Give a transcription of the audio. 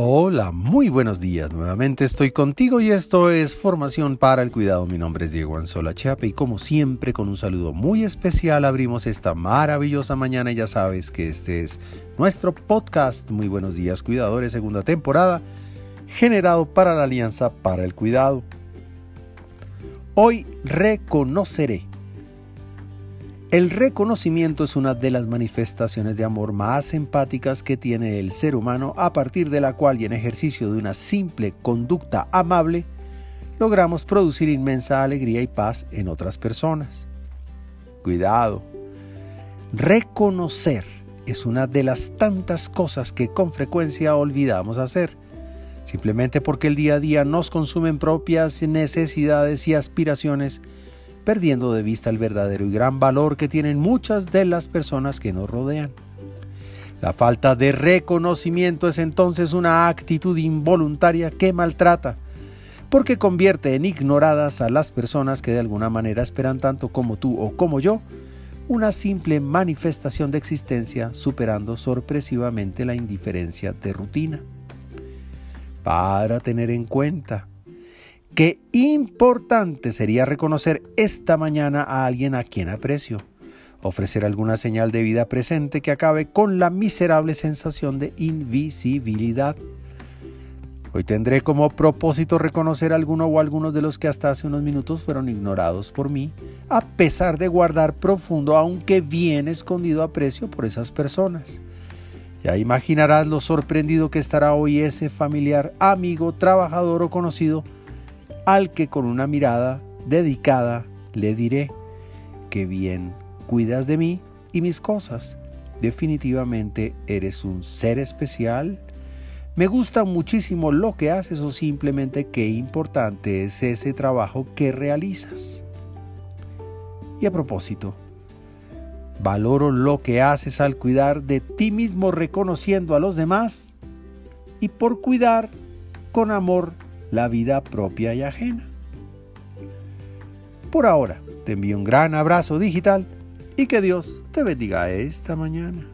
Hola, muy buenos días. Nuevamente estoy contigo y esto es Formación para el Cuidado. Mi nombre es Diego Anzola Chiape y como siempre con un saludo muy especial abrimos esta maravillosa mañana ya sabes que este es nuestro podcast Muy buenos días cuidadores, segunda temporada, generado para la Alianza para el Cuidado. Hoy reconoceré el reconocimiento es una de las manifestaciones de amor más empáticas que tiene el ser humano, a partir de la cual y en ejercicio de una simple conducta amable, logramos producir inmensa alegría y paz en otras personas. Cuidado. Reconocer es una de las tantas cosas que con frecuencia olvidamos hacer, simplemente porque el día a día nos consumen propias necesidades y aspiraciones perdiendo de vista el verdadero y gran valor que tienen muchas de las personas que nos rodean. La falta de reconocimiento es entonces una actitud involuntaria que maltrata, porque convierte en ignoradas a las personas que de alguna manera esperan tanto como tú o como yo una simple manifestación de existencia superando sorpresivamente la indiferencia de rutina. Para tener en cuenta, Qué importante sería reconocer esta mañana a alguien a quien aprecio, ofrecer alguna señal de vida presente que acabe con la miserable sensación de invisibilidad. Hoy tendré como propósito reconocer a alguno o algunos de los que hasta hace unos minutos fueron ignorados por mí, a pesar de guardar profundo, aunque bien escondido aprecio por esas personas. Ya imaginarás lo sorprendido que estará hoy ese familiar, amigo, trabajador o conocido al que con una mirada dedicada le diré que bien cuidas de mí y mis cosas. Definitivamente eres un ser especial. Me gusta muchísimo lo que haces o simplemente qué importante es ese trabajo que realizas. Y a propósito, valoro lo que haces al cuidar de ti mismo reconociendo a los demás y por cuidar con amor la vida propia y ajena. Por ahora, te envío un gran abrazo digital y que Dios te bendiga esta mañana.